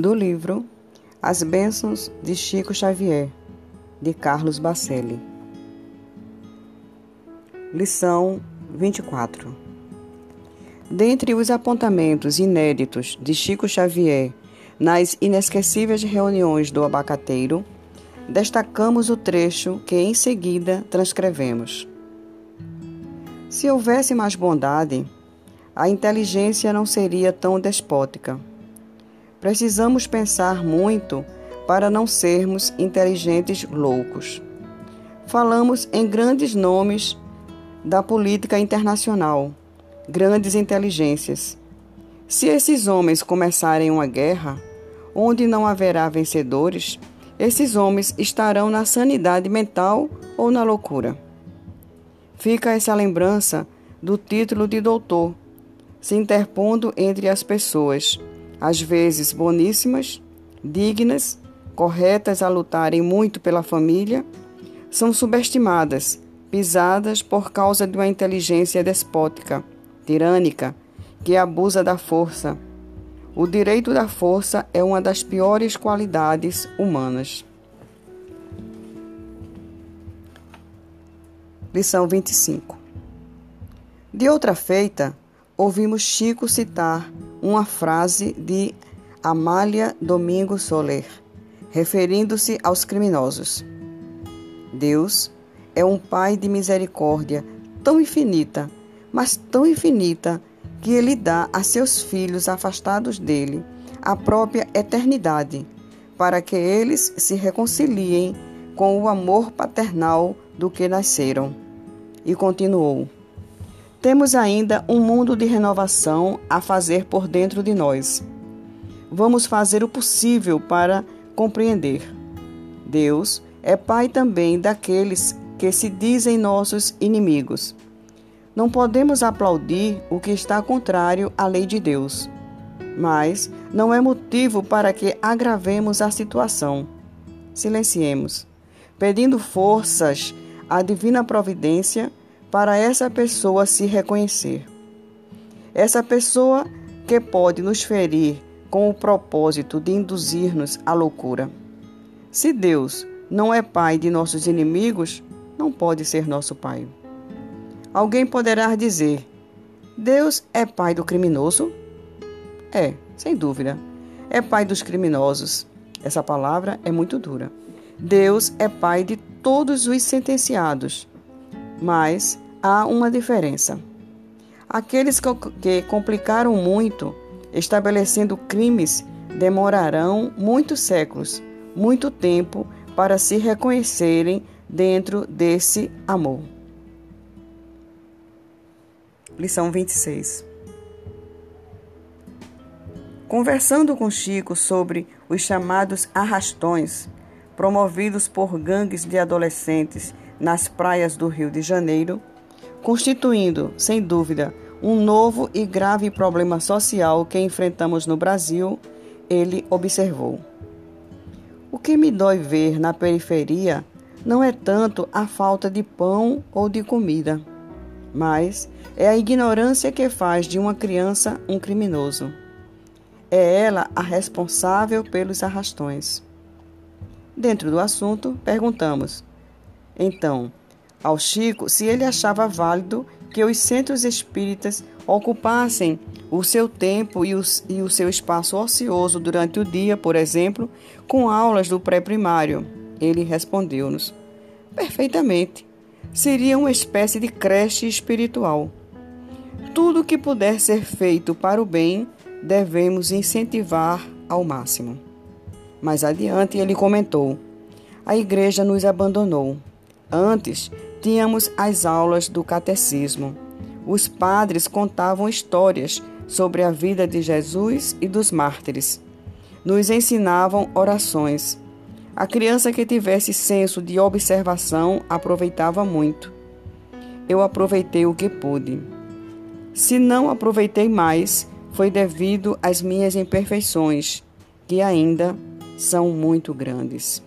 do livro As Bênçãos de Chico Xavier, de Carlos Bacelli. Lição 24 Dentre os apontamentos inéditos de Chico Xavier nas inesquecíveis reuniões do abacateiro, destacamos o trecho que em seguida transcrevemos. Se houvesse mais bondade, a inteligência não seria tão despótica. Precisamos pensar muito para não sermos inteligentes loucos. Falamos em grandes nomes da política internacional, grandes inteligências. Se esses homens começarem uma guerra, onde não haverá vencedores, esses homens estarão na sanidade mental ou na loucura. Fica essa lembrança do título de doutor, se interpondo entre as pessoas, às vezes boníssimas, dignas, corretas a lutarem muito pela família, são subestimadas, pisadas por causa de uma inteligência despótica, tirânica, que abusa da força. O direito da força é uma das piores qualidades humanas. Lição 25 De outra feita, ouvimos Chico citar uma frase de Amália Domingo Soler, referindo-se aos criminosos. Deus é um Pai de misericórdia tão infinita, mas tão infinita, que Ele dá a seus filhos afastados dele a própria eternidade, para que eles se reconciliem com o amor paternal do que nasceram. E continuou: Temos ainda um mundo de renovação a fazer por dentro de nós. Vamos fazer o possível para compreender. Deus é Pai também daqueles que se dizem nossos inimigos. Não podemos aplaudir o que está contrário à lei de Deus, mas não é motivo para que agravemos a situação. Silenciemos pedindo forças à divina providência para essa pessoa se reconhecer. Essa pessoa que pode nos ferir com o propósito de induzir-nos à loucura. Se Deus não é pai de nossos inimigos, não pode ser nosso pai. Alguém poderá dizer: Deus é pai do criminoso? É, sem dúvida. É pai dos criminosos. Essa palavra é muito dura. Deus é pai de todos os sentenciados. Mas há uma diferença. Aqueles que complicaram muito, estabelecendo crimes, demorarão muitos séculos, muito tempo para se reconhecerem dentro desse amor. Lição 26 Conversando com Chico sobre os chamados arrastões, promovidos por gangues de adolescentes nas praias do Rio de Janeiro, constituindo, sem dúvida, um novo e grave problema social que enfrentamos no Brasil, ele observou. O que me dói ver na periferia não é tanto a falta de pão ou de comida, mas é a ignorância que faz de uma criança um criminoso. É ela a responsável pelos arrastões. Dentro do assunto, perguntamos, então, ao Chico se ele achava válido que os centros espíritas ocupassem o seu tempo e, os, e o seu espaço ocioso durante o dia, por exemplo, com aulas do pré-primário. Ele respondeu-nos: perfeitamente. Seria uma espécie de creche espiritual. Tudo que puder ser feito para o bem, devemos incentivar ao máximo. Mais adiante, ele comentou: A igreja nos abandonou. Antes, tínhamos as aulas do catecismo. Os padres contavam histórias sobre a vida de Jesus e dos mártires. Nos ensinavam orações. A criança que tivesse senso de observação aproveitava muito. Eu aproveitei o que pude. Se não aproveitei mais, foi devido às minhas imperfeições, que ainda são muito grandes.